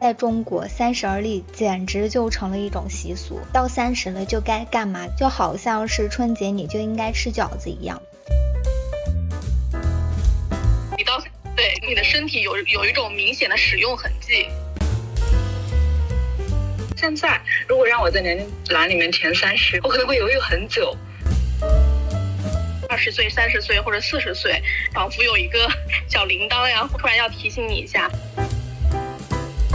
在中国，三十而立简直就成了一种习俗，到三十了就该干嘛，就好像是春节你就应该吃饺子一样。你到对你的身体有有一种明显的使用痕迹。现在如果让我在年龄栏里面填三十，我可能会犹豫很久。二十岁、三十岁或者四十岁，仿佛有一个小铃铛呀，突然要提醒你一下。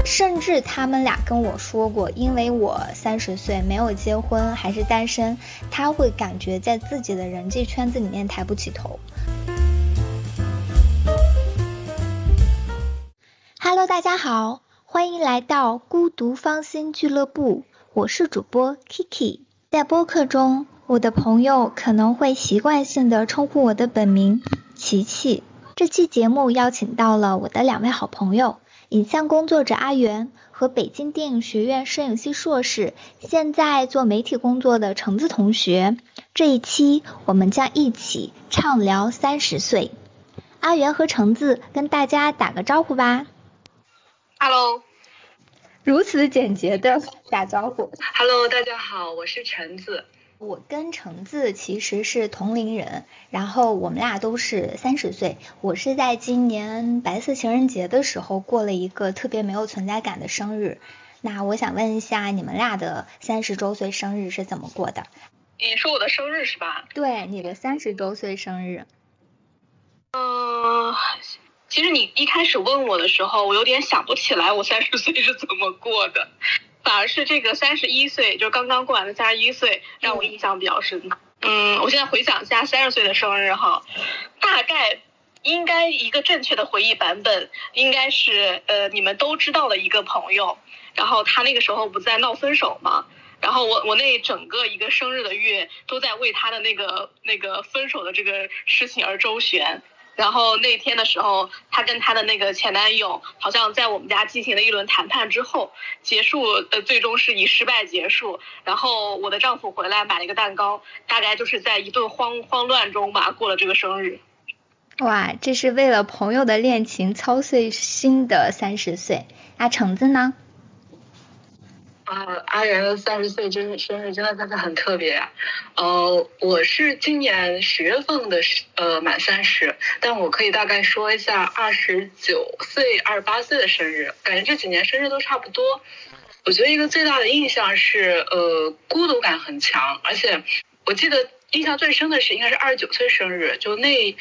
甚至他们俩跟我说过，因为我三十岁没有结婚还是单身，他会感觉在自己的人际圈子里面抬不起头。Hello，大家好，欢迎来到孤独芳心俱乐部，我是主播 Kiki。在播客中，我的朋友可能会习惯性的称呼我的本名琪琪。这期节目邀请到了我的两位好朋友。影像工作者阿元和北京电影学院摄影系硕士，现在做媒体工作的橙子同学，这一期我们将一起畅聊三十岁。阿元和橙子跟大家打个招呼吧。Hello，如此简洁的打招呼。Hello，大家好，我是橙子。我跟橙子其实是同龄人，然后我们俩都是三十岁。我是在今年白色情人节的时候过了一个特别没有存在感的生日。那我想问一下，你们俩的三十周岁生日是怎么过的？你说我的生日是吧？对，你的三十周岁生日。嗯，其实你一开始问我的时候，我有点想不起来我三十岁是怎么过的。反而是这个三十一岁，就是刚刚过完的三十一岁，让我印象比较深。嗯，我现在回想一下三十岁的生日哈，大概应该一个正确的回忆版本，应该是呃你们都知道的一个朋友，然后他那个时候不在闹分手嘛，然后我我那整个一个生日的月都在为他的那个那个分手的这个事情而周旋。然后那天的时候，她跟她的那个前男友好像在我们家进行了一轮谈判之后，结束呃最终是以失败结束。然后我的丈夫回来买了一个蛋糕，大概就是在一顿慌慌乱中吧过了这个生日。哇，这是为了朋友的恋情操碎心的三十岁。那橙子呢？啊，阿元的三十岁真生日真的真的很特别啊，呃，我是今年十月份的，呃，满三十，但我可以大概说一下二十九岁、二十八岁的生日，感觉这几年生日都差不多。我觉得一个最大的印象是，呃，孤独感很强，而且我记得印象最深的是应该是二十九岁生日，就那。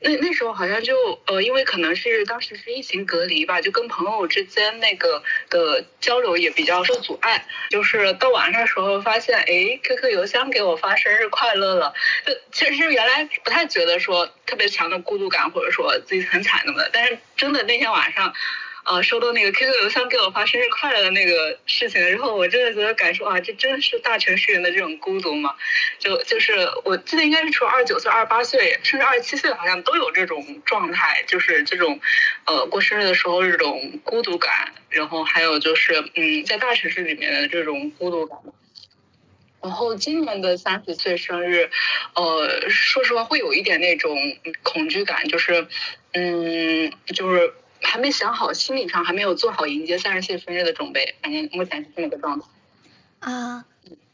那那时候好像就呃，因为可能是当时是疫情隔离吧，就跟朋友之间那个的交流也比较受阻碍。就是到晚上的时候发现，哎，QQ 邮箱给我发生日快乐了。就其实原来不太觉得说特别强的孤独感，或者说自己很惨的。但是真的那天晚上。啊，收到那个 QQ 邮箱给我发生日快乐的那个事情之后，我真的觉得感受啊，这真的是大城市人的这种孤独嘛？就就是我记得应该是除了二十九岁、二十八岁，甚至二十七岁，好像都有这种状态，就是这种呃过生日的时候这种孤独感，然后还有就是嗯在大城市里面的这种孤独感。然后今年的三十岁生日，呃，说实话会有一点那种恐惧感，就是嗯就是。还没想好，心理上还没有做好迎接三十岁生日的准备，反正目前是这么个状态。啊，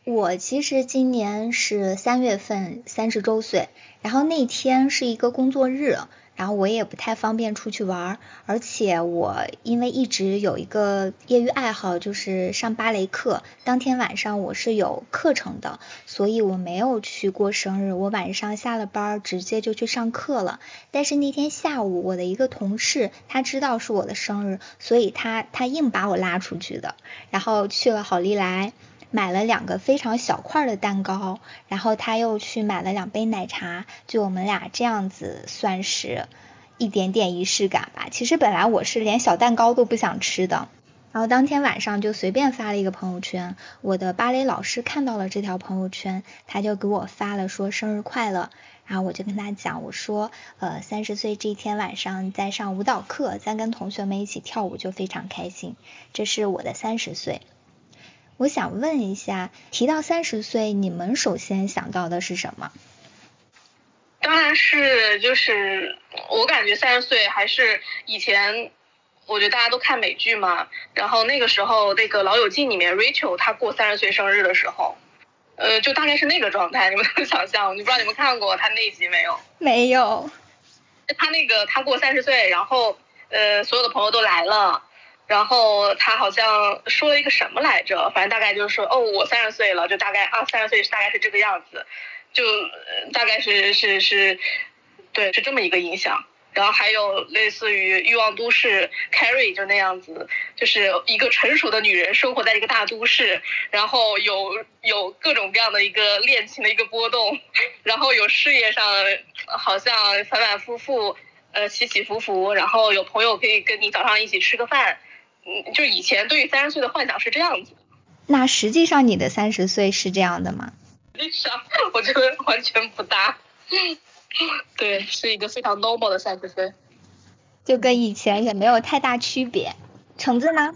我其实今年是三月份三十周岁，然后那天是一个工作日。然后我也不太方便出去玩，而且我因为一直有一个业余爱好，就是上芭蕾课。当天晚上我是有课程的，所以我没有去过生日。我晚上下了班直接就去上课了。但是那天下午，我的一个同事他知道是我的生日，所以他他硬把我拉出去的，然后去了好利来。买了两个非常小块的蛋糕，然后他又去买了两杯奶茶，就我们俩这样子算是一点点仪式感吧。其实本来我是连小蛋糕都不想吃的，然后当天晚上就随便发了一个朋友圈，我的芭蕾老师看到了这条朋友圈，他就给我发了说生日快乐，然后我就跟他讲，我说呃三十岁这一天晚上在上舞蹈课，在跟同学们一起跳舞就非常开心，这是我的三十岁。我想问一下，提到三十岁，你们首先想到的是什么？当然是，就是我感觉三十岁还是以前我觉得大家都看美剧嘛，然后那个时候那个《老友记》里面 Rachel 她过三十岁生日的时候，呃，就大概是那个状态，你们能 想象？你不知道你们看过她那集没有？没有。她那个她过三十岁，然后呃所有的朋友都来了，然后他好像说了一个什么来着？反正大概就是说，哦，我三十岁了，就大概啊三十岁大概是这个样子，就大概是是是，对，是这么一个印象。然后还有类似于《欲望都市》，Carrie 就那样子，就是一个成熟的女人生活在一个大都市，然后有有各种各样的一个恋情的一个波动，然后有事业上好像反反复复，呃起起伏伏，然后有朋友可以跟你早上一起吃个饭，嗯，就以前对于三十岁的幻想是这样子。那实际上你的三十岁是这样的吗？实际上我觉得完全不搭。对，是一个非常 normal 的三十岁，就跟以前也没有太大区别。橙子呢？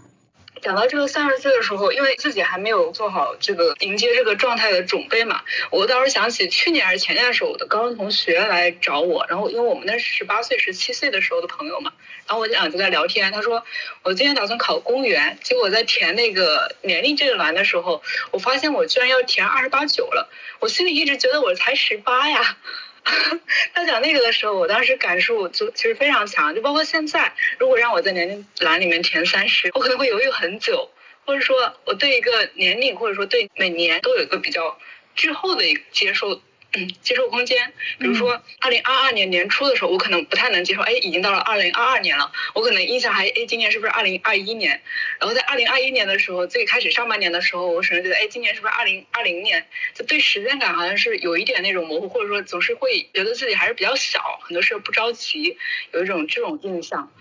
讲到这个三十岁的时候，因为自己还没有做好这个迎接这个状态的准备嘛，我倒是想起去年还是前年的时候，我的高中同学来找我，然后因为我们那十八岁、十七岁的时候的朋友嘛，然后我俩就在聊天，他说我今天打算考公务员，结果在填那个年龄这个栏的时候，我发现我居然要填二十八九了，我心里一直觉得我才十八呀。他讲那个的时候，我当时感受就其实非常强，就包括现在，如果让我在年龄栏里面填三十，我可能会犹豫很久，或者说我对一个年龄或者说对每年都有一个比较滞后的一个接受。嗯，接受空间，比如说二零二二年年初的时候，我可能不太能接受，哎，已经到了二零二二年了，我可能印象还，哎，今年是不是二零二一年？然后在二零二一年的时候，最开始上半年的时候，我甚至觉得，哎，今年是不是二零二零年？就对时间感好像是有一点那种模糊，或者说总是会觉得自己还是比较小，很多事不着急，有一种这种印象。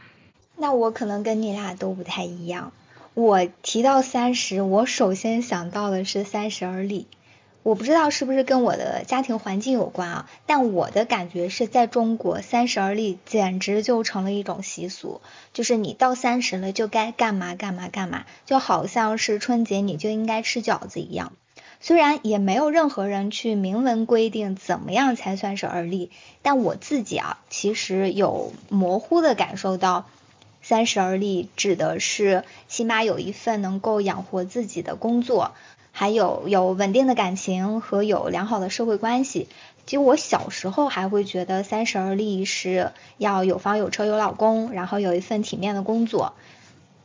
那我可能跟你俩都不太一样，我提到三十，我首先想到的是三十而立。我不知道是不是跟我的家庭环境有关啊，但我的感觉是在中国三十而立简直就成了一种习俗，就是你到三十了就该干嘛干嘛干嘛，就好像是春节你就应该吃饺子一样。虽然也没有任何人去明文规定怎么样才算是而立，但我自己啊其实有模糊的感受到，三十而立指的是起码有一份能够养活自己的工作。还有有稳定的感情和有良好的社会关系。其实我小时候还会觉得三十而立是要有房有车有老公，然后有一份体面的工作。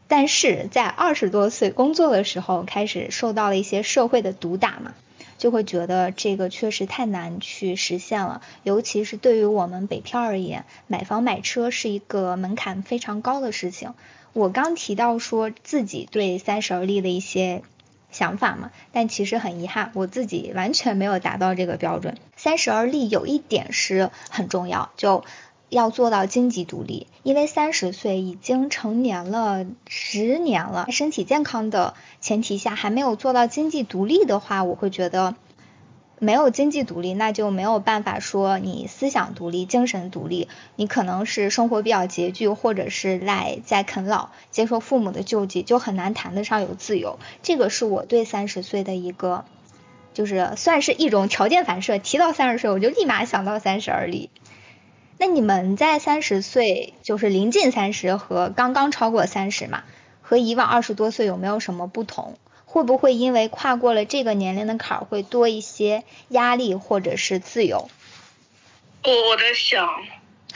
但是在二十多岁工作的时候，开始受到了一些社会的毒打嘛，就会觉得这个确实太难去实现了。尤其是对于我们北漂而言，买房买车是一个门槛非常高的事情。我刚提到说自己对三十而立的一些。想法嘛，但其实很遗憾，我自己完全没有达到这个标准。三十而立有一点是很重要，就要做到经济独立，因为三十岁已经成年了十年了，身体健康的前提下还没有做到经济独立的话，我会觉得。没有经济独立，那就没有办法说你思想独立、精神独立。你可能是生活比较拮据，或者是赖在啃老，接受父母的救济，就很难谈得上有自由。这个是我对三十岁的一个，就是算是一种条件反射。提到三十岁，我就立马想到三十而立。那你们在三十岁，就是临近三十和刚刚超过三十嘛，和以往二十多岁有没有什么不同？会不会因为跨过了这个年龄的坎儿，会多一些压力或者是自由？我我在想，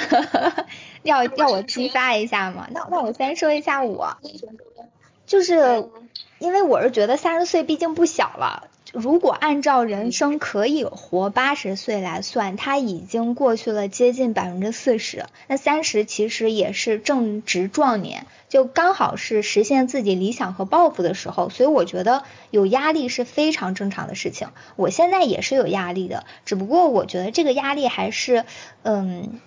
要要我激发一下吗？那那我先说一下我，就是因为我是觉得三十岁毕竟不小了。如果按照人生可以活八十岁来算，他已经过去了接近百分之四十。那三十其实也是正值壮年，就刚好是实现自己理想和抱负的时候。所以我觉得有压力是非常正常的事情。我现在也是有压力的，只不过我觉得这个压力还是嗯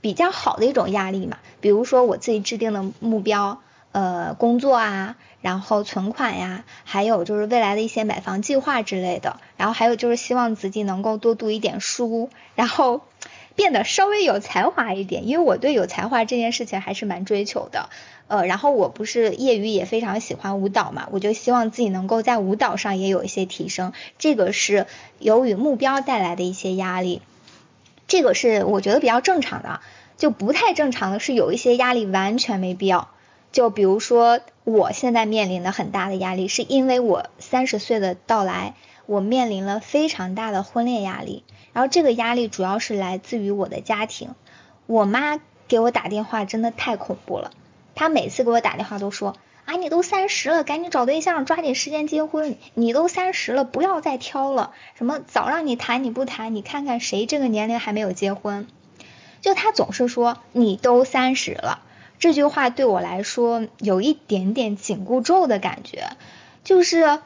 比较好的一种压力嘛。比如说我自己制定的目标。呃，工作啊，然后存款呀，还有就是未来的一些买房计划之类的，然后还有就是希望自己能够多读一点书，然后变得稍微有才华一点，因为我对有才华这件事情还是蛮追求的。呃，然后我不是业余也非常喜欢舞蹈嘛，我就希望自己能够在舞蹈上也有一些提升，这个是由于目标带来的一些压力，这个是我觉得比较正常的，就不太正常的是有一些压力完全没必要。就比如说，我现在面临的很大的压力，是因为我三十岁的到来，我面临了非常大的婚恋压力。然后这个压力主要是来自于我的家庭。我妈给我打电话真的太恐怖了，她每次给我打电话都说：“啊，你都三十了，赶紧找对象，抓紧时间结婚。你都三十了，不要再挑了。什么早让你谈你不谈，你看看谁这个年龄还没有结婚。”就她总是说：“你都三十了。”这句话对我来说有一点点紧箍咒的感觉，就是，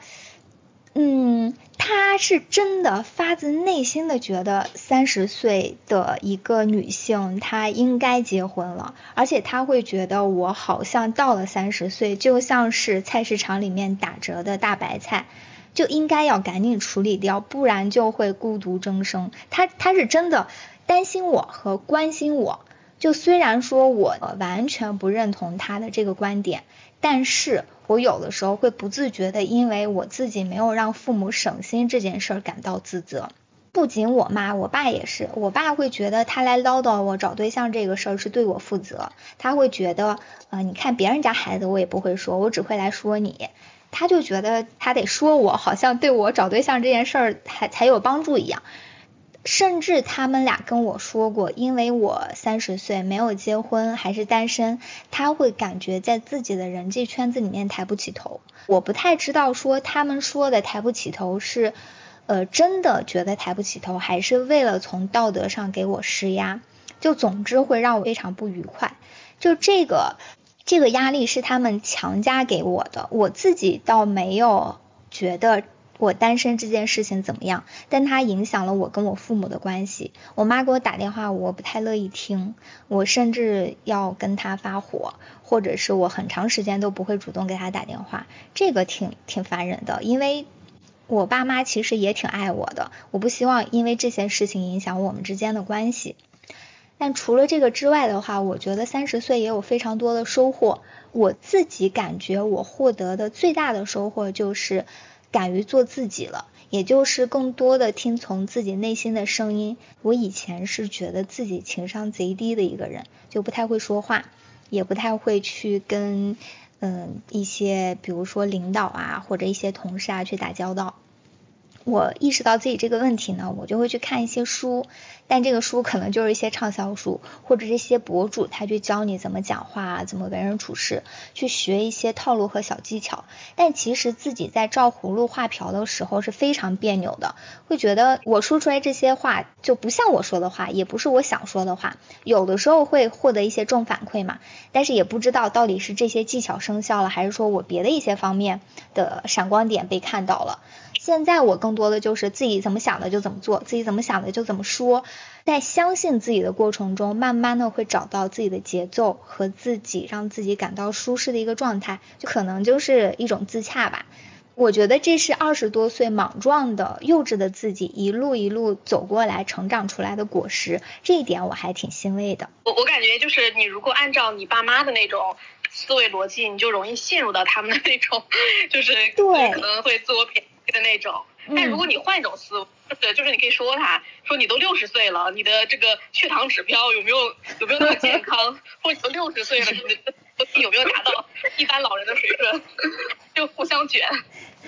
嗯，她是真的发自内心的觉得三十岁的一个女性她应该结婚了，而且她会觉得我好像到了三十岁就像是菜市场里面打折的大白菜，就应该要赶紧处理掉，不然就会孤独终生。她她是真的担心我和关心我。就虽然说我完全不认同他的这个观点，但是我有的时候会不自觉的，因为我自己没有让父母省心这件事儿感到自责。不仅我妈，我爸也是。我爸会觉得他来唠叨我找对象这个事儿是对我负责，他会觉得，呃，你看别人家孩子我也不会说，我只会来说你。他就觉得他得说我，好像对我找对象这件事儿还才有帮助一样。甚至他们俩跟我说过，因为我三十岁没有结婚还是单身，他会感觉在自己的人际圈子里面抬不起头。我不太知道说他们说的抬不起头是，呃，真的觉得抬不起头，还是为了从道德上给我施压。就总之会让我非常不愉快。就这个这个压力是他们强加给我的，我自己倒没有觉得。我单身这件事情怎么样？但它影响了我跟我父母的关系。我妈给我打电话，我不太乐意听，我甚至要跟她发火，或者是我很长时间都不会主动给她打电话，这个挺挺烦人的。因为我爸妈其实也挺爱我的，我不希望因为这些事情影响我们之间的关系。但除了这个之外的话，我觉得三十岁也有非常多的收获。我自己感觉我获得的最大的收获就是。敢于做自己了，也就是更多的听从自己内心的声音。我以前是觉得自己情商贼低的一个人，就不太会说话，也不太会去跟嗯一些比如说领导啊或者一些同事啊去打交道。我意识到自己这个问题呢，我就会去看一些书。但这个书可能就是一些畅销书，或者这些博主他去教你怎么讲话，怎么为人处事，去学一些套路和小技巧。但其实自己在照葫芦画瓢的时候是非常别扭的，会觉得我说出来这些话就不像我说的话，也不是我想说的话。有的时候会获得一些正反馈嘛，但是也不知道到底是这些技巧生效了，还是说我别的一些方面的闪光点被看到了。现在我更多的就是自己怎么想的就怎么做，自己怎么想的就怎么说，在相信自己的过程中，慢慢的会找到自己的节奏和自己让自己感到舒适的一个状态，就可能就是一种自洽吧。我觉得这是二十多岁莽撞的幼稚的自己一路一路走过来成长出来的果实，这一点我还挺欣慰的。我我感觉就是你如果按照你爸妈的那种思维逻辑，你就容易陷入到他们的那种，就是对可能会自我贬低。的那种，但如果你换一种思维，就是就是你可以说他，说你都六十岁了，你的这个血糖指标有没有有没有那么健康？或者你都六十岁了，你的有没有达到一般老人的水准？就互相卷。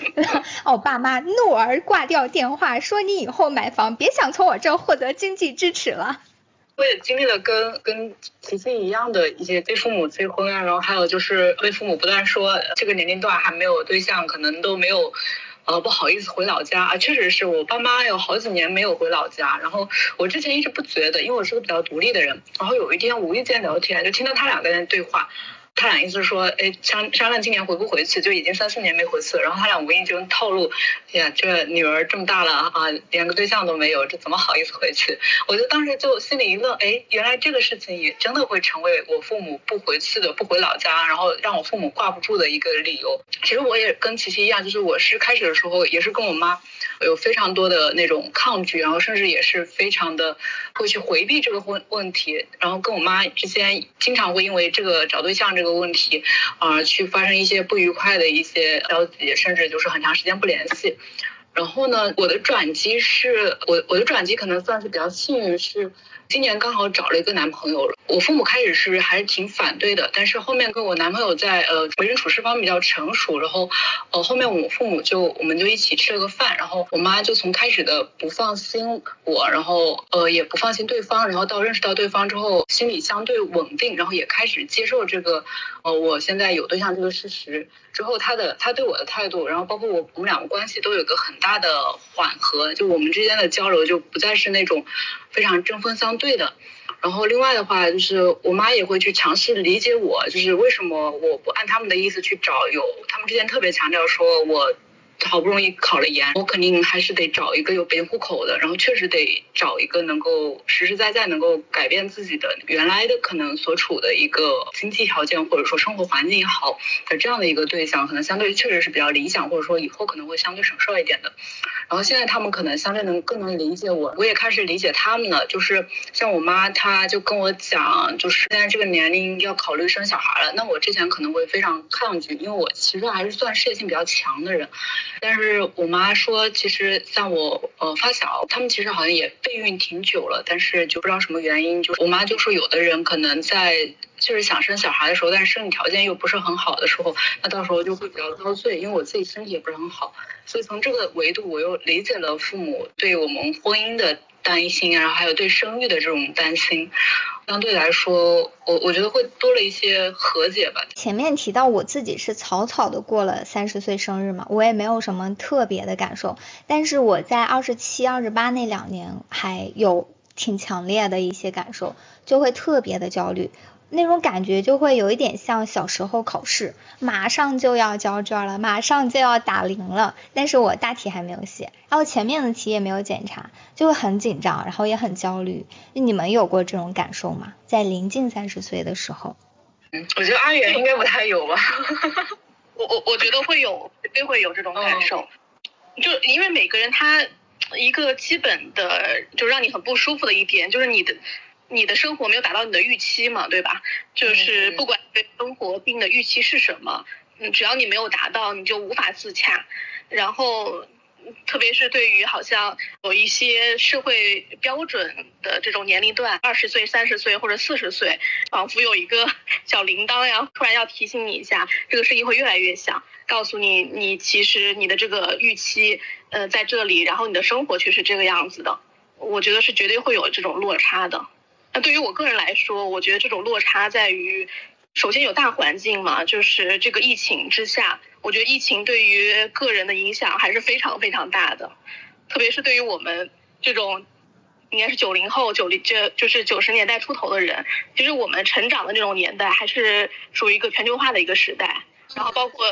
哦，爸妈怒而挂掉电话，说你以后买房别想从我这获得经济支持了。我也经历了跟跟琪琪一样的一些被父母催婚啊，然后还有就是被父母不断说这个年龄段还没有对象，可能都没有。呃，不好意思回老家啊，确实是我爸妈有好几年没有回老家，然后我之前一直不觉得，因为我是个比较独立的人，然后有一天无意间聊天，就听到他俩在那对话。他俩意思是说，哎，商商量今年回不回去，就已经三四年没回去了。然后他俩无意中透露，呀，这女儿这么大了啊，连个对象都没有，这怎么好意思回去？我就当时就心里一愣，哎，原来这个事情也真的会成为我父母不回去的、不回老家，然后让我父母挂不住的一个理由。其实我也跟琪琪一样，就是我是开始的时候也是跟我妈有非常多的那种抗拒，然后甚至也是非常的会去回避这个问问题，然后跟我妈之间经常会因为这个找对象这个。问题，啊，去发生一些不愉快的一些交集，甚至就是很长时间不联系。然后呢，我的转机是我我的转机可能算是比较幸运，是今年刚好找了一个男朋友了。我父母开始是还是挺反对的，但是后面跟我男朋友在呃为人处事方面比较成熟，然后呃后面我父母就我们就一起吃了个饭，然后我妈就从开始的不放心我，然后呃也不放心对方，然后到认识到对方之后心里相对稳定，然后也开始接受这个呃我现在有对象这个事实之后，他的他对我的态度，然后包括我我们两个关系都有个很大的缓和，就我们之间的交流就不再是那种。非常针锋相对的，然后另外的话就是我妈也会去尝试理解我，就是为什么我不按他们的意思去找，有他们之前特别强调说我。好不容易考了研，我肯定还是得找一个有北京户口的，然后确实得找一个能够实实在在能够改变自己的原来的可能所处的一个经济条件或者说生活环境也好的这样的一个对象，可能相对确实是比较理想，或者说以后可能会相对省事儿一点的。然后现在他们可能相对能更能理解我，我也开始理解他们了。就是像我妈，她就跟我讲，就是现在这个年龄要考虑生小孩了。那我之前可能会非常抗拒，因为我其实还是算事业性比较强的人。但是我妈说，其实像我呃发小，他们其实好像也备孕挺久了，但是就不知道什么原因，就是我妈就说，有的人可能在就是想生小孩的时候，但是生理条件又不是很好的时候，那到时候就会比较遭罪。因为我自己身体也不是很好，所以从这个维度，我又理解了父母对我们婚姻的担心，然后还有对生育的这种担心。相对来说，我我觉得会多了一些和解吧。前面提到我自己是草草的过了三十岁生日嘛，我也没有什么特别的感受。但是我在二十七、二十八那两年还有挺强烈的一些感受，就会特别的焦虑。那种感觉就会有一点像小时候考试，马上就要交卷了，马上就要打铃了，但是我大题还没有写，然后前面的题也没有检查，就会很紧张，然后也很焦虑。你们有过这种感受吗？在临近三十岁的时候？嗯，我觉得阿远应该不太有吧。我我我觉得会有，绝对会有这种感受。就因为每个人他一个基本的，就让你很不舒服的一点，就是你的。你的生活没有达到你的预期嘛，对吧？就是不管对生活定的预期是什么，嗯，只要你没有达到，你就无法自洽。然后，特别是对于好像有一些社会标准的这种年龄段，二十岁、三十岁或者四十岁，仿佛有一个 小铃铛呀，突然要提醒你一下，这个声音会越来越响，告诉你你其实你的这个预期，呃，在这里，然后你的生活却是这个样子的。我觉得是绝对会有这种落差的。对于我个人来说，我觉得这种落差在于，首先有大环境嘛，就是这个疫情之下，我觉得疫情对于个人的影响还是非常非常大的，特别是对于我们这种应该是九零后、九零这就是九十年代出头的人，其实我们成长的那种年代还是属于一个全球化的一个时代，然后包括。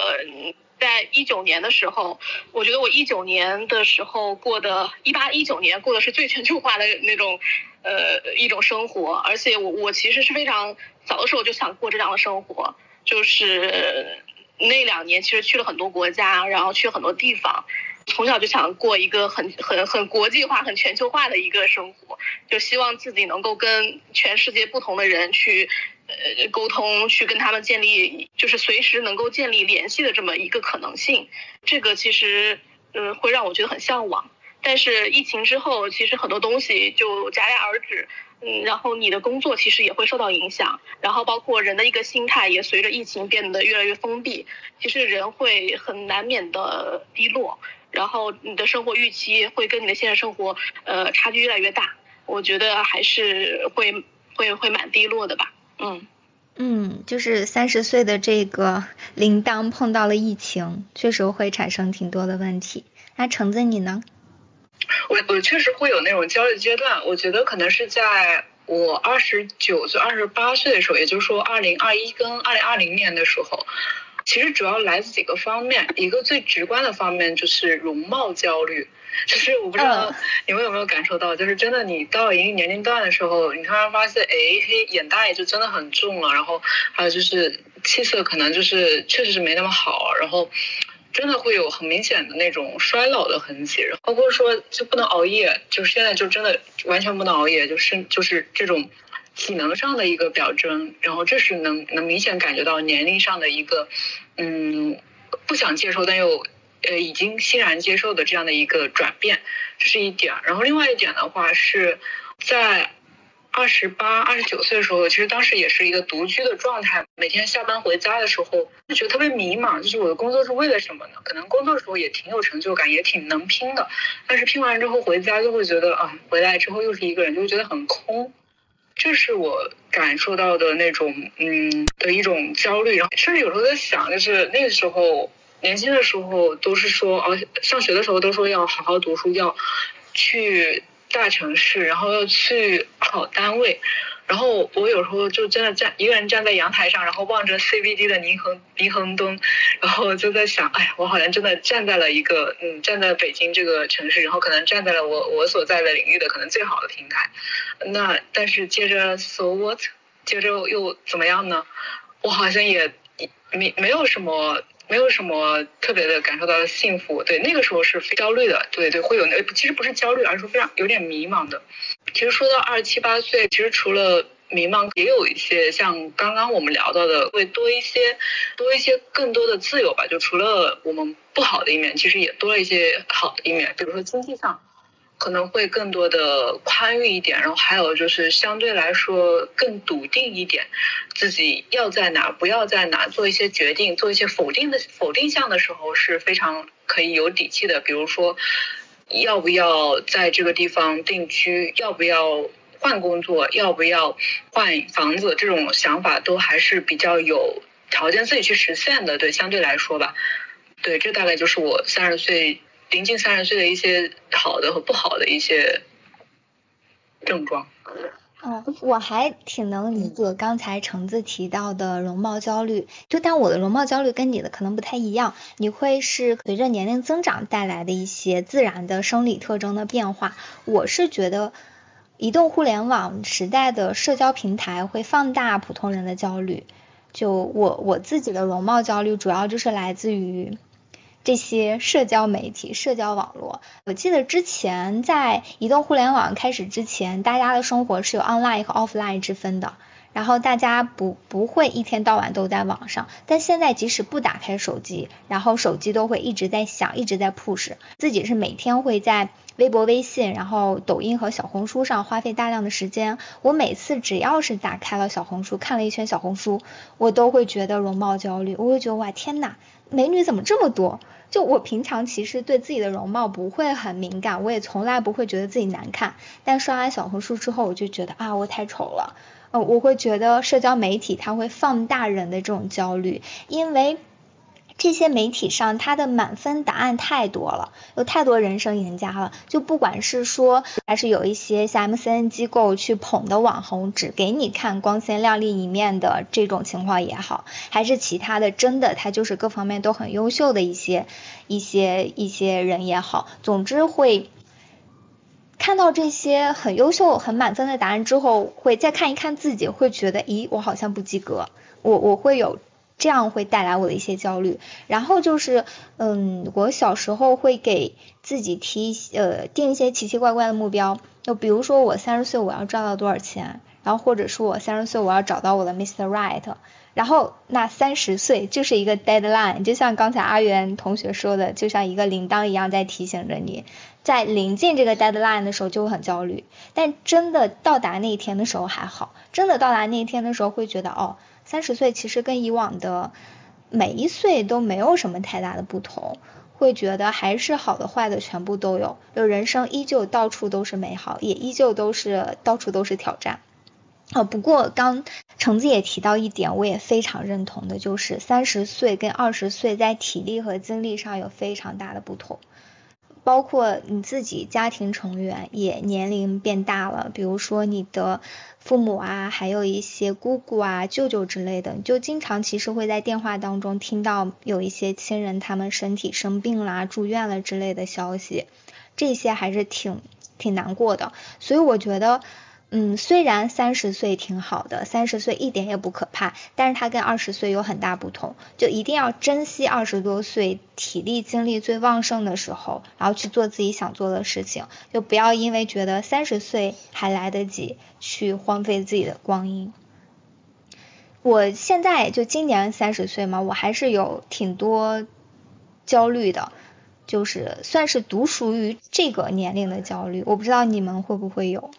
在一九年的时候，我觉得我一九年的时候过的，一八一九年过的是最全球化的那种，呃，一种生活。而且我我其实是非常早的时候就想过这样的生活，就是那两年其实去了很多国家，然后去很多地方，从小就想过一个很很很国际化、很全球化的一个生活，就希望自己能够跟全世界不同的人去。呃，沟通去跟他们建立，就是随时能够建立联系的这么一个可能性，这个其实，呃，会让我觉得很向往。但是疫情之后，其实很多东西就戛然而止，嗯，然后你的工作其实也会受到影响，然后包括人的一个心态也随着疫情变得越来越封闭，其实人会很难免的低落，然后你的生活预期会跟你的现实生活，呃，差距越来越大。我觉得还是会会会蛮低落的吧。嗯嗯，就是三十岁的这个铃铛碰到了疫情，确实会产生挺多的问题。那橙子你呢？我我确实会有那种焦虑阶段，我觉得可能是在我二十九岁、二十八岁的时候，也就是说二零二一跟二零二零年的时候，其实主要来自几个方面，一个最直观的方面就是容貌焦虑。就是我不知道你们有没有感受到，就是真的你到了一定年龄段的时候，你突然发现，哎，黑眼袋就真的很重了，然后还有就是气色可能就是确实是没那么好，然后真的会有很明显的那种衰老的痕迹，包括说就不能熬夜，就是现在就真的完全不能熬夜，就是就是这种体能上的一个表征，然后这是能能明显感觉到年龄上的一个嗯不想接受但又。呃，已经欣然接受的这样的一个转变，这是一点。然后另外一点的话是，在二十八、二十九岁的时候，其实当时也是一个独居的状态，每天下班回家的时候就觉得特别迷茫，就是我的工作是为了什么呢？可能工作的时候也挺有成就感，也挺能拼的，但是拼完之后回家就会觉得啊，回来之后又是一个人，就会觉得很空。这是我感受到的那种，嗯，的一种焦虑。然后甚至有时候在想，就是那个时候年轻的时候都是说，哦，上学的时候都说要好好读书，要去大城市，然后要去好单位。然后我有时候就真的站一个人站在阳台上，然后望着 CBD 的霓虹霓虹灯，然后就在想，哎，我好像真的站在了一个，嗯，站在北京这个城市，然后可能站在了我我所在的领域的可能最好的平台。那但是接着 so what，接着又怎么样呢？我好像也没没有什么没有什么特别的感受到幸福。对，那个时候是非焦虑的，对对，会有那其实不是焦虑，而是非常有点迷茫的。其实说到二十七八岁，其实除了迷茫，也有一些像刚刚我们聊到的，会多一些，多一些更多的自由吧。就除了我们不好的一面，其实也多了一些好的一面。比如说经济上可能会更多的宽裕一点，然后还有就是相对来说更笃定一点，自己要在哪，不要在哪，做一些决定，做一些否定的否定项的时候是非常可以有底气的。比如说。要不要在这个地方定居？要不要换工作？要不要换房子？这种想法都还是比较有条件自己去实现的。对，相对来说吧，对，这大概就是我三十岁临近三十岁的一些好的和不好的一些症状。哦，我还挺能理解刚才橙子提到的容貌焦虑，就但我的容貌焦虑跟你的可能不太一样，你会是随着年龄增长带来的一些自然的生理特征的变化，我是觉得移动互联网时代的社交平台会放大普通人的焦虑，就我我自己的容貌焦虑主要就是来自于。这些社交媒体、社交网络，我记得之前在移动互联网开始之前，大家的生活是有 online 和 offline 之分的。然后大家不不会一天到晚都在网上，但现在即使不打开手机，然后手机都会一直在响，一直在 push。自己是每天会在微博、微信，然后抖音和小红书上花费大量的时间。我每次只要是打开了小红书，看了一圈小红书，我都会觉得容貌焦虑，我会觉得哇天呐，美女怎么这么多？就我平常其实对自己的容貌不会很敏感，我也从来不会觉得自己难看。但刷完小红书之后，我就觉得啊，我太丑了。呃，我会觉得社交媒体它会放大人的这种焦虑，因为这些媒体上他的满分答案太多了，有太多人生赢家了。就不管是说，还是有一些像 MCN 机构去捧的网红，只给你看光鲜亮丽一面的这种情况也好，还是其他的，真的他就是各方面都很优秀的一些一些一些人也好，总之会看到这些很优秀、很满分的答案之后，会再看一看自己，会觉得，咦，我好像不及格，我我会有。这样会带来我的一些焦虑，然后就是，嗯，我小时候会给自己提呃定一些奇奇怪怪的目标，就比如说我三十岁我要赚到多少钱，然后或者说我三十岁我要找到我的 Mr. Right，然后那三十岁就是一个 deadline，就像刚才阿元同学说的，就像一个铃铛一样在提醒着你，在临近这个 deadline 的时候就会很焦虑，但真的到达那一天的时候还好，真的到达那一天的时候会觉得哦。三十岁其实跟以往的每一岁都没有什么太大的不同，会觉得还是好的坏的全部都有，就人生依旧到处都是美好，也依旧都是到处都是挑战。哦，不过刚橙子也提到一点，我也非常认同的，就是三十岁跟二十岁在体力和精力上有非常大的不同。包括你自己家庭成员也年龄变大了，比如说你的父母啊，还有一些姑姑啊、舅舅之类的，就经常其实会在电话当中听到有一些亲人他们身体生病啦、住院了之类的消息，这些还是挺挺难过的。所以我觉得。嗯，虽然三十岁挺好的，三十岁一点也不可怕，但是它跟二十岁有很大不同，就一定要珍惜二十多岁体力精力最旺盛的时候，然后去做自己想做的事情，就不要因为觉得三十岁还来得及去荒废自己的光阴。我现在就今年三十岁嘛，我还是有挺多焦虑的，就是算是独属于这个年龄的焦虑，我不知道你们会不会有。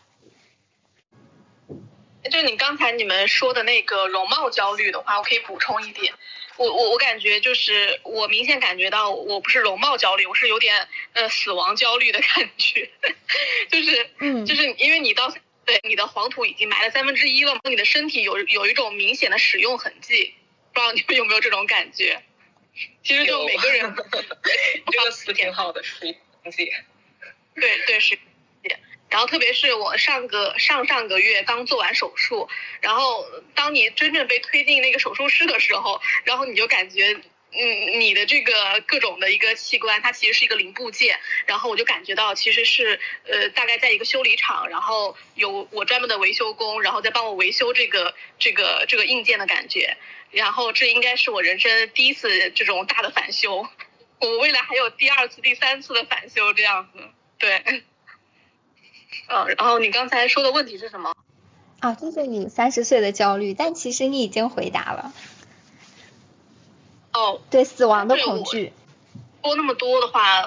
就你刚才你们说的那个容貌焦虑的话，我可以补充一点。我我我感觉就是我明显感觉到我不是容貌焦虑，我是有点呃死亡焦虑的感觉，就是嗯就是因为你到对你的黄土已经埋了三分之一了，你的身体有有一种明显的使用痕迹，不知道你们有没有这种感觉？其实就每个人 这个词挺好的，使用痕迹。对对是。然后特别是我上个上上个月刚做完手术，然后当你真正被推进那个手术室的时候，然后你就感觉，嗯，你的这个各种的一个器官，它其实是一个零部件，然后我就感觉到其实是，呃，大概在一个修理厂，然后有我专门的维修工，然后再帮我维修这个这个这个硬件的感觉，然后这应该是我人生第一次这种大的返修，我未来还有第二次、第三次的返修这样子，对。嗯，然后你刚才说的问题是什么？啊，就是你三十岁的焦虑，但其实你已经回答了。哦，对死亡的恐惧。说那么多的话，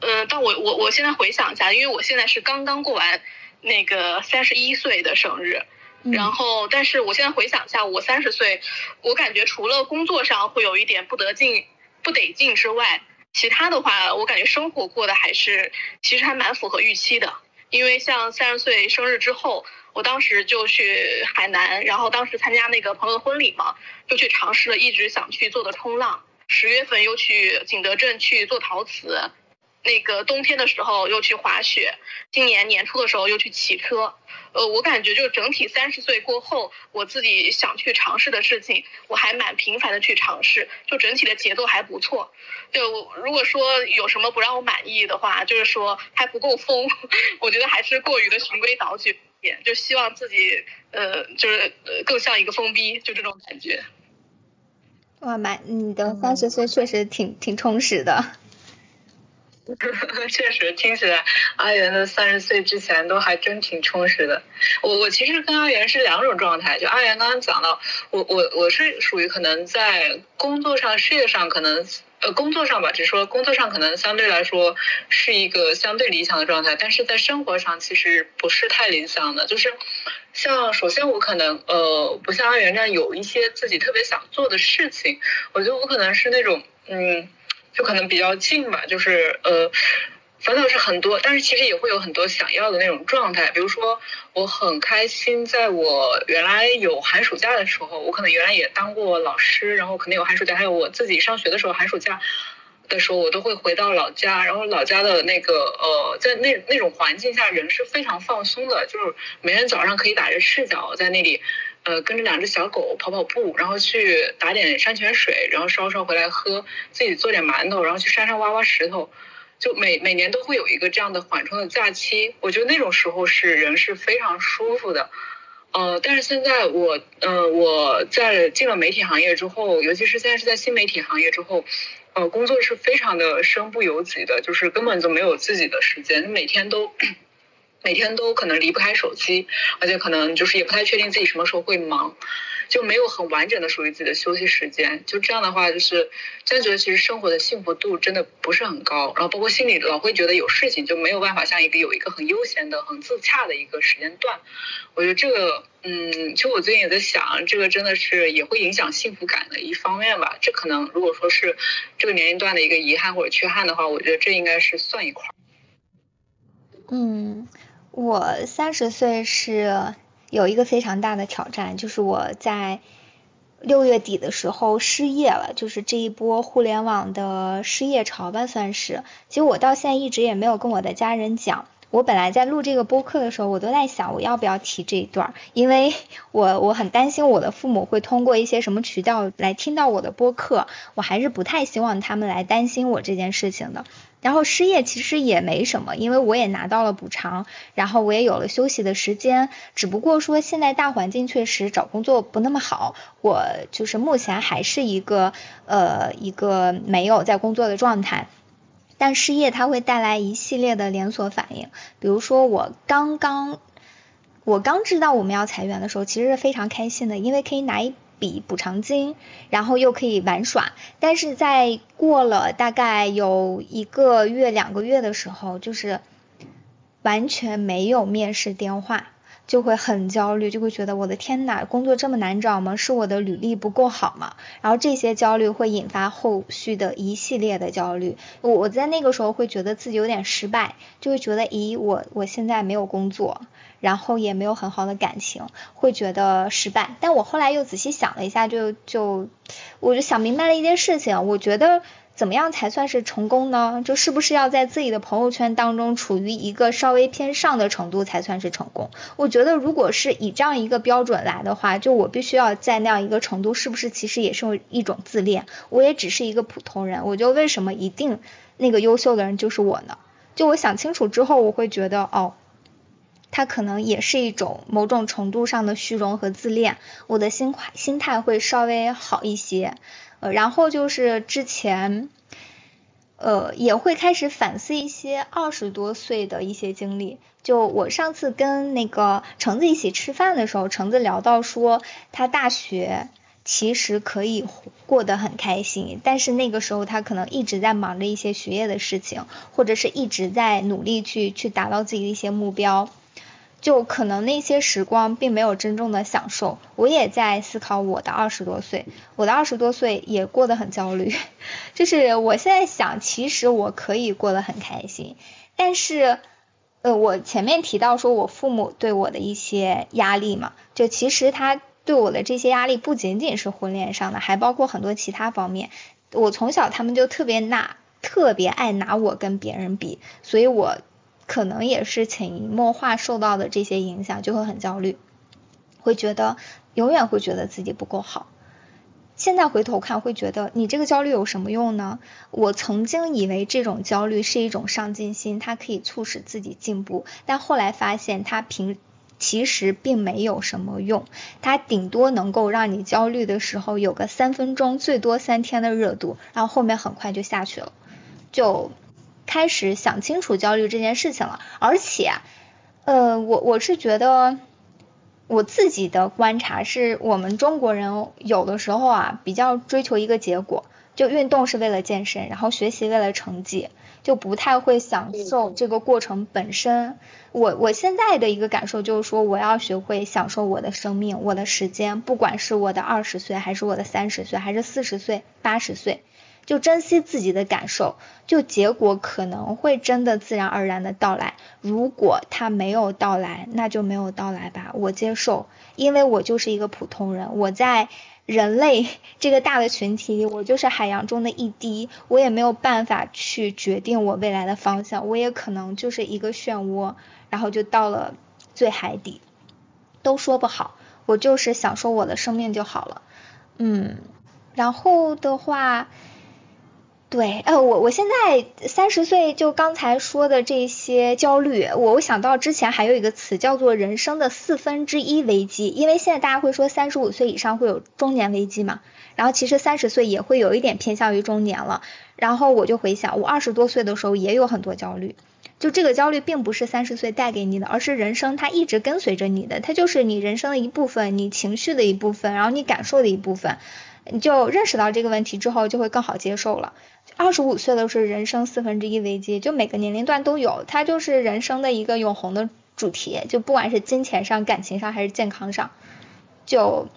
嗯，但我我我现在回想一下，因为我现在是刚刚过完那个三十一岁的生日，然后，但是我现在回想一下，我三十岁，我感觉除了工作上会有一点不得劲、不得劲之外，其他的话，我感觉生活过得还是其实还蛮符合预期的。因为像三十岁生日之后，我当时就去海南，然后当时参加那个朋友的婚礼嘛，就去尝试了一直想去做的冲浪。十月份又去景德镇去做陶瓷，那个冬天的时候又去滑雪，今年年初的时候又去骑车。呃，我感觉就整体三十岁过后，我自己想去尝试的事情，我还蛮频繁的去尝试，就整体的节奏还不错。就如果说有什么不让我满意的话，就是说还不够疯，我觉得还是过于的循规蹈矩点，就希望自己呃就是更像一个疯逼，就这种感觉。哇，蛮你的三十岁确实挺挺充实的。确实听起来阿元的三十岁之前都还真挺充实的。我我其实跟阿元是两种状态，就阿元刚刚讲到，我我我是属于可能在工作上、事业上可能呃工作上吧，只说工作上可能相对来说是一个相对理想的状态，但是在生活上其实不是太理想的。就是像首先我可能呃不像阿元这样有一些自己特别想做的事情，我觉得我可能是那种嗯。就可能比较近吧，就是呃，烦恼是很多，但是其实也会有很多想要的那种状态。比如说，我很开心，在我原来有寒暑假的时候，我可能原来也当过老师，然后可能有寒暑假，还有我自己上学的时候，寒暑假的时候，我都会回到老家，然后老家的那个呃，在那那种环境下，人是非常放松的，就是每天早上可以打着赤脚在那里。呃，跟着两只小狗跑跑步，然后去打点山泉水，然后烧烧回来喝，自己做点馒头，然后去山上挖挖石头，就每每年都会有一个这样的缓冲的假期。我觉得那种时候是人是非常舒服的。呃，但是现在我，呃，我在进了媒体行业之后，尤其是现在是在新媒体行业之后，呃，工作是非常的身不由己的，就是根本就没有自己的时间，每天都。每天都可能离不开手机，而且可能就是也不太确定自己什么时候会忙，就没有很完整的属于自己的休息时间。就这样的话，就是真觉得其实生活的幸福度真的不是很高，然后包括心里老会觉得有事情就没有办法像一个有一个很悠闲的、很自洽的一个时间段。我觉得这个，嗯，其实我最近也在想，这个真的是也会影响幸福感的一方面吧。这可能如果说是这个年龄段的一个遗憾或者缺憾的话，我觉得这应该是算一块。嗯。我三十岁是有一个非常大的挑战，就是我在六月底的时候失业了，就是这一波互联网的失业潮吧，算是。其实我到现在一直也没有跟我的家人讲。我本来在录这个播客的时候，我都在想我要不要提这一段，因为 我我很担心我的父母会通过一些什么渠道来听到我的播客，我还是不太希望他们来担心我这件事情的。然后失业其实也没什么，因为我也拿到了补偿，然后我也有了休息的时间，只不过说现在大环境确实找工作不那么好，我就是目前还是一个呃一个没有在工作的状态。但失业它会带来一系列的连锁反应，比如说我刚刚我刚知道我们要裁员的时候，其实是非常开心的，因为可以拿一笔补偿金，然后又可以玩耍。但是在过了大概有一个月、两个月的时候，就是完全没有面试电话，就会很焦虑，就会觉得我的天呐，工作这么难找吗？是我的履历不够好吗？然后这些焦虑会引发后续的一系列的焦虑。我我在那个时候会觉得自己有点失败，就会觉得，咦，我我现在没有工作，然后也没有很好的感情，会觉得失败。但我后来又仔细想了一下，就就我就想明白了一件事情，我觉得。怎么样才算是成功呢？就是不是要在自己的朋友圈当中处于一个稍微偏上的程度才算是成功？我觉得如果是以这样一个标准来的话，就我必须要在那样一个程度，是不是其实也是一种自恋？我也只是一个普通人，我就为什么一定那个优秀的人就是我呢？就我想清楚之后，我会觉得哦，他可能也是一种某种程度上的虚荣和自恋，我的心快心态会稍微好一些。然后就是之前，呃，也会开始反思一些二十多岁的一些经历。就我上次跟那个橙子一起吃饭的时候，橙子聊到说，他大学其实可以过得很开心，但是那个时候他可能一直在忙着一些学业的事情，或者是一直在努力去去达到自己的一些目标。就可能那些时光并没有真正的享受，我也在思考我的二十多岁，我的二十多岁也过得很焦虑，就是我现在想，其实我可以过得很开心，但是，呃，我前面提到说我父母对我的一些压力嘛，就其实他对我的这些压力不仅仅是婚恋上的，还包括很多其他方面，我从小他们就特别拿，特别爱拿我跟别人比，所以我。可能也是潜移默化受到的这些影响，就会很焦虑，会觉得永远会觉得自己不够好。现在回头看，会觉得你这个焦虑有什么用呢？我曾经以为这种焦虑是一种上进心，它可以促使自己进步，但后来发现它平其实并没有什么用，它顶多能够让你焦虑的时候有个三分钟，最多三天的热度，然后后面很快就下去了，就。开始想清楚焦虑这件事情了，而且，呃，我我是觉得我自己的观察是，我们中国人有的时候啊，比较追求一个结果，就运动是为了健身，然后学习为了成绩，就不太会享受这个过程本身。我我现在的一个感受就是说，我要学会享受我的生命，我的时间，不管是我的二十岁，还是我的三十岁，还是四十岁、八十岁。就珍惜自己的感受，就结果可能会真的自然而然的到来。如果它没有到来，那就没有到来吧，我接受，因为我就是一个普通人，我在人类 这个大的群体里，我就是海洋中的一滴，我也没有办法去决定我未来的方向，我也可能就是一个漩涡，然后就到了最海底，都说不好，我就是享受我的生命就好了，嗯，然后的话。对，呃，我我现在三十岁，就刚才说的这些焦虑，我我想到之前还有一个词叫做人生的四分之一危机，因为现在大家会说三十五岁以上会有中年危机嘛，然后其实三十岁也会有一点偏向于中年了，然后我就回想，我二十多岁的时候也有很多焦虑，就这个焦虑并不是三十岁带给你的，而是人生它一直跟随着你的，它就是你人生的一部分，你情绪的一部分，然后你感受的一部分，你就认识到这个问题之后，就会更好接受了。二十五岁的是人生四分之一危机，就每个年龄段都有，它就是人生的一个永恒的主题，就不管是金钱上、感情上还是健康上，就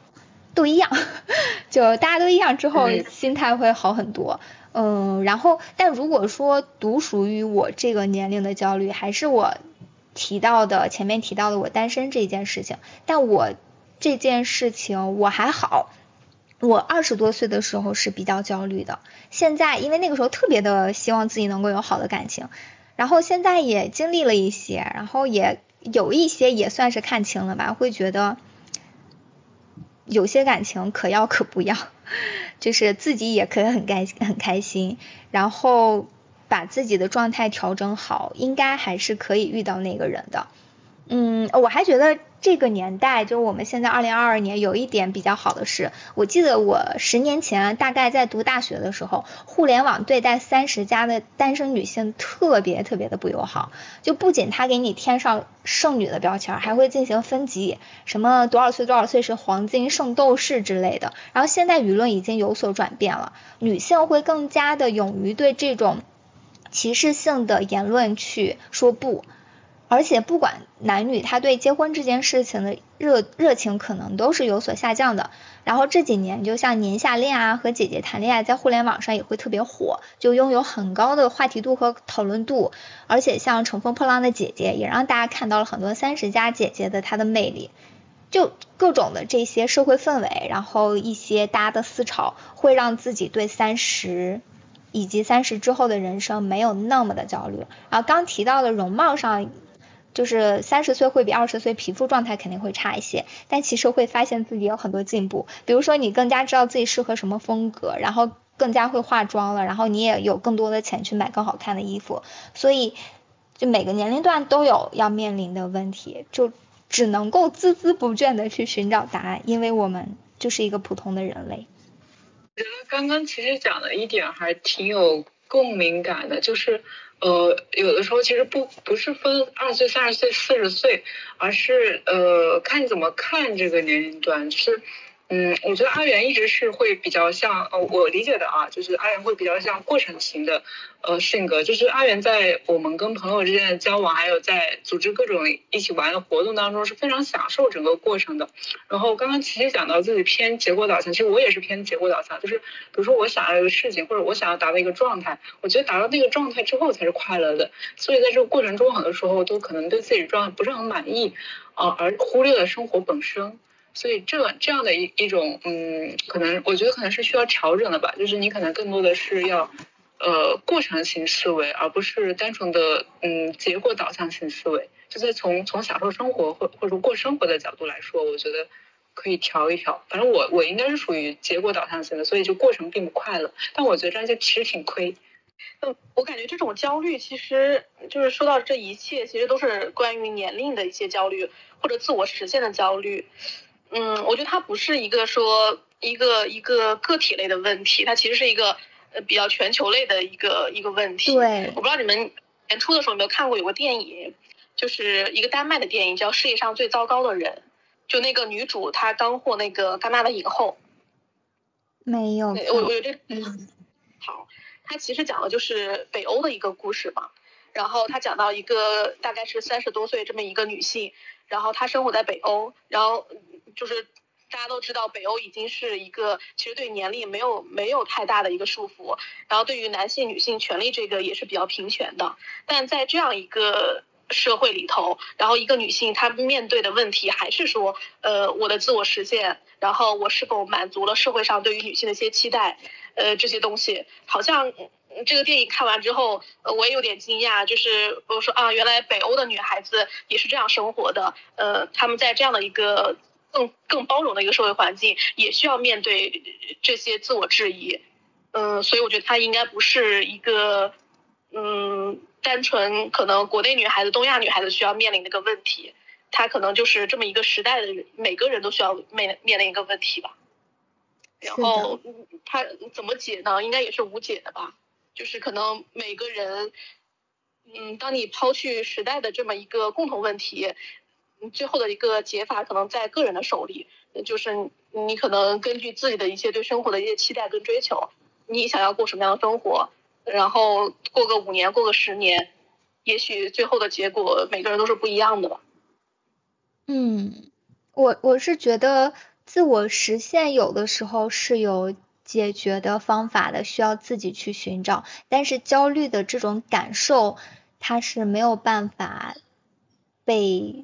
都一样，就大家都一样之后，心态会好很多。嗯，然后，但如果说独属于我这个年龄的焦虑，还是我提到的前面提到的我单身这件事情，但我这件事情我还好。我二十多岁的时候是比较焦虑的，现在因为那个时候特别的希望自己能够有好的感情，然后现在也经历了一些，然后也有一些也算是看清了吧，会觉得有些感情可要可不要，就是自己也可以很开很开心，然后把自己的状态调整好，应该还是可以遇到那个人的。嗯，我还觉得这个年代，就是我们现在二零二二年，有一点比较好的是，我记得我十年前大概在读大学的时候，互联网对待三十加的单身女性特别特别的不友好，就不仅他给你添上剩女的标签，还会进行分级，什么多少岁多少岁是黄金圣斗士之类的。然后现在舆论已经有所转变了，女性会更加的勇于对这种歧视性的言论去说不。而且不管男女，他对结婚这件事情的热热情可能都是有所下降的。然后这几年，就像年下恋啊和姐姐谈恋爱，在互联网上也会特别火，就拥有很高的话题度和讨论度。而且像乘风破浪的姐姐，也让大家看到了很多三十加姐姐的她的魅力。就各种的这些社会氛围，然后一些大家的思潮，会让自己对三十以及三十之后的人生没有那么的焦虑。然后刚提到的容貌上。就是三十岁会比二十岁皮肤状态肯定会差一些，但其实会发现自己有很多进步。比如说你更加知道自己适合什么风格，然后更加会化妆了，然后你也有更多的钱去买更好看的衣服。所以就每个年龄段都有要面临的问题，就只能够孜孜不倦的去寻找答案，因为我们就是一个普通的人类。我觉得刚刚其实讲的一点还挺有共鸣感的，就是。呃，有的时候其实不不是分二十岁、三十岁、四十岁，而是呃看你怎么看这个年龄段，是。嗯，我觉得阿元一直是会比较像，呃，我理解的啊，就是阿元会比较像过程型的，呃，性格。就是阿元在我们跟朋友之间的交往，还有在组织各种一起玩的活动当中，是非常享受整个过程的。然后刚刚琪琪讲到自己偏结果导向，其实我也是偏结果导向，就是比如说我想要一个事情，或者我想要达到一个状态，我觉得达到那个状态之后才是快乐的。所以在这个过程中，很多时候都可能对自己状态不是很满意，啊，而忽略了生活本身。所以这这样的一一种，嗯，可能我觉得可能是需要调整的吧，就是你可能更多的是要，呃，过程型思维，而不是单纯的，嗯，结果导向性思维。就是从从享受生活或或者说过生活的角度来说，我觉得可以调一调。反正我我应该是属于结果导向型的，所以就过程并不快乐。但我觉得这样就其实挺亏。嗯，我感觉这种焦虑其实就是说到这一切，其实都是关于年龄的一些焦虑或者自我实现的焦虑。嗯，我觉得它不是一个说一个一个个体类的问题，它其实是一个呃比较全球类的一个一个问题。对，我不知道你们年初的时候有没有看过有个电影，就是一个丹麦的电影叫《世界上最糟糕的人》，就那个女主她刚获那个戛纳的影后。没有。我我有这嗯，好，它其实讲的就是北欧的一个故事嘛，然后它讲到一个大概是三十多岁这么一个女性。然后她生活在北欧，然后就是大家都知道，北欧已经是一个其实对年龄没有没有太大的一个束缚，然后对于男性女性权利这个也是比较平权的。但在这样一个社会里头，然后一个女性她面对的问题还是说，呃，我的自我实现，然后我是否满足了社会上对于女性的一些期待，呃，这些东西好像。这个电影看完之后，呃，我也有点惊讶，就是我说啊，原来北欧的女孩子也是这样生活的，呃，他们在这样的一个更更包容的一个社会环境，也需要面对这些自我质疑，嗯，所以我觉得它应该不是一个，嗯，单纯可能国内女孩子、东亚女孩子需要面临的一个问题，它可能就是这么一个时代的每个人都需要面面临一个问题吧。然后它怎么解呢？应该也是无解的吧。就是可能每个人，嗯，当你抛去时代的这么一个共同问题，最后的一个解法可能在个人的手里，就是你可能根据自己的一些对生活的一些期待跟追求，你想要过什么样的生活，然后过个五年，过个十年，也许最后的结果每个人都是不一样的吧。嗯，我我是觉得自我实现有的时候是有。解决的方法的需要自己去寻找，但是焦虑的这种感受它是没有办法被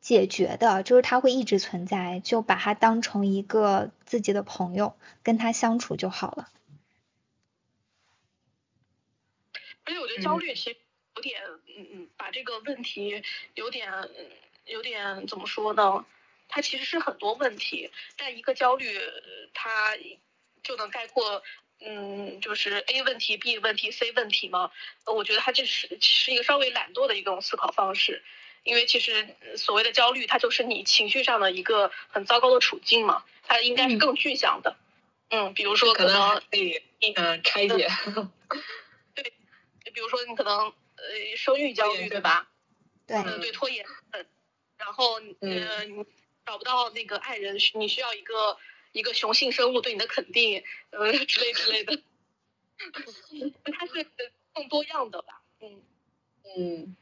解决的，就是它会一直存在，就把它当成一个自己的朋友，跟他相处就好了。而且我觉得焦虑其实有点，嗯嗯，把这个问题有点有点怎么说呢？它其实是很多问题，但一个焦虑它。就能概括，嗯，就是 A 问题、B 问题、C 问题吗？我觉得他这是是一个稍微懒惰的一种思考方式，因为其实所谓的焦虑，它就是你情绪上的一个很糟糕的处境嘛，它应该是更具象的，嗯，比如说可能你嗯拆解，对，比如说你可能呃生育焦虑对吧？对，对拖延，然后嗯找不到那个爱人，你需要一个。一个雄性生物对你的肯定，呃之类之类的，它是更多样的吧，嗯嗯，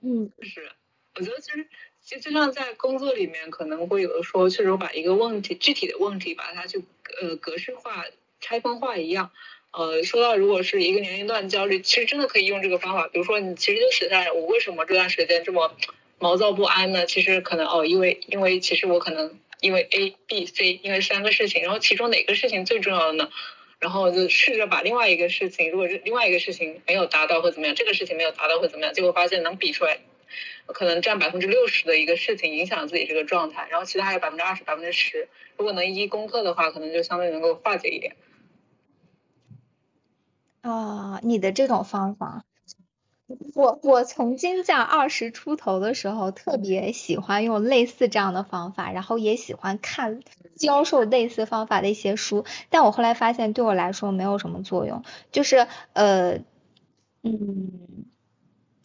嗯，是，我觉得其实其实就像在工作里面，可能会有的时候，确实把一个问题具体的问题把它就呃格式化、拆分化一样。呃，说到如果是一个年龄段焦虑，其实真的可以用这个方法。比如说，你其实就写下来，我为什么这段时间这么毛躁不安呢？其实可能哦，因为因为其实我可能因为 A、B、C，因为三个事情，然后其中哪个事情最重要的呢？然后就试着把另外一个事情，如果是另外一个事情没有达到或怎么样，这个事情没有达到或怎么样，结果发现能比出来，可能占百分之六十的一个事情影响自己这个状态，然后其他还有百分之二十、百分之十，如果能一一攻克的话，可能就相对能够化解一点。啊，你的这种方法，我我曾经在二十出头的时候特别喜欢用类似这样的方法，然后也喜欢看教授类似方法的一些书，但我后来发现对我来说没有什么作用，就是呃，嗯，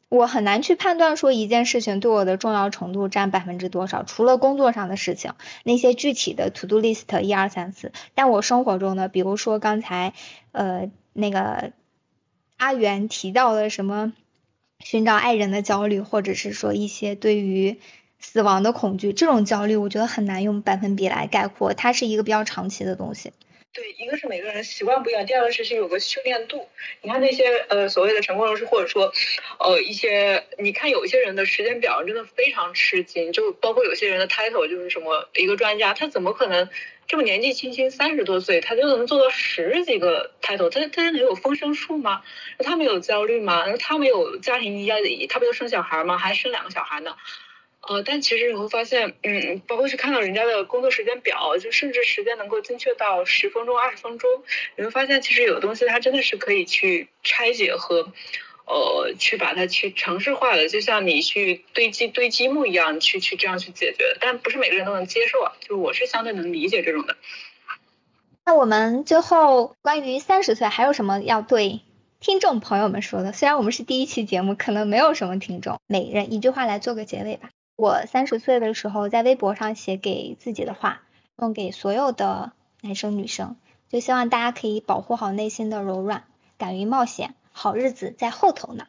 我很难去判断说一件事情对我的重要程度占百分之多少，除了工作上的事情，那些具体的 to do list 一二三四，但我生活中的，比如说刚才呃。那个阿元提到的什么寻找爱人的焦虑，或者是说一些对于死亡的恐惧，这种焦虑，我觉得很难用百分比来概括，它是一个比较长期的东西。对，一个是每个人习惯不一样，第二个是是有个训练度。你看那些呃所谓的成功人士，或者说呃一些，你看有一些人的时间表真的非常吃惊，就包括有些人的 title 就是什么一个专家，他怎么可能？这么年纪轻轻三十多岁，他就能做到十几个 title，他他能有风声术吗？他没有焦虑吗？他没有家庭压力，他不有生小孩吗？还生两个小孩呢？呃，但其实你会发现，嗯，包括去看到人家的工作时间表，就甚至时间能够精确到十分钟、二十分钟，你会发现其实有的东西它真的是可以去拆解和。呃，去把它去城市化的，就像你去堆积堆积木一样，去去这样去解决，但不是每个人都能接受啊。就是我是相对能理解这种的。那我们最后关于三十岁还有什么要对听众朋友们说的？虽然我们是第一期节目，可能没有什么听众，每人一句话来做个结尾吧。我三十岁的时候在微博上写给自己的话，送给所有的男生女生，就希望大家可以保护好内心的柔软，敢于冒险。好日子在后头呢。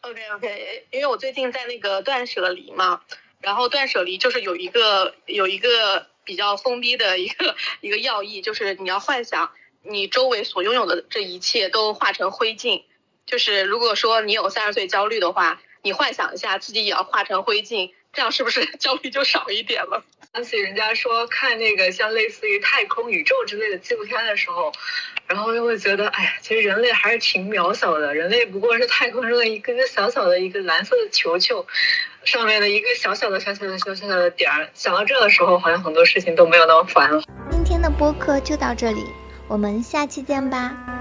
OK OK，因为我最近在那个断舍离嘛，然后断舍离就是有一个有一个比较封闭的一个一个要义，就是你要幻想你周围所拥有的这一切都化成灰烬。就是如果说你有三十岁焦虑的话，你幻想一下自己也要化成灰烬，这样是不是 焦虑就少一点了？想起人家说看那个像类似于太空宇宙之类的纪录片的时候。然后又会觉得，哎呀，其实人类还是挺渺小的，人类不过是太空中的一个个小小的一个蓝色的球球，上面的一个小小的小小的小小的点儿。想到这的时候，好像很多事情都没有那么烦了。今天的播客就到这里，我们下期见吧。